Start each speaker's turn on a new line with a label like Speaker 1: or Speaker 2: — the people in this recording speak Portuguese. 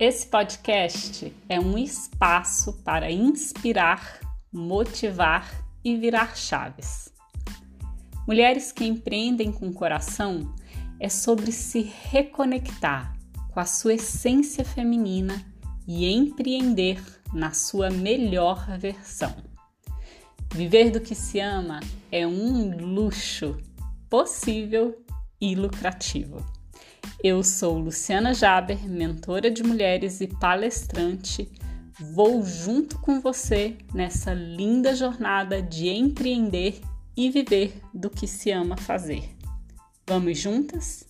Speaker 1: Esse podcast é um espaço para inspirar, motivar e virar chaves. Mulheres que empreendem com coração é sobre se reconectar com a sua essência feminina e empreender na sua melhor versão. Viver do que se ama é um luxo possível e lucrativo. Eu sou Luciana Jaber, mentora de mulheres e palestrante. Vou junto com você nessa linda jornada de empreender e viver do que se ama fazer. Vamos juntas?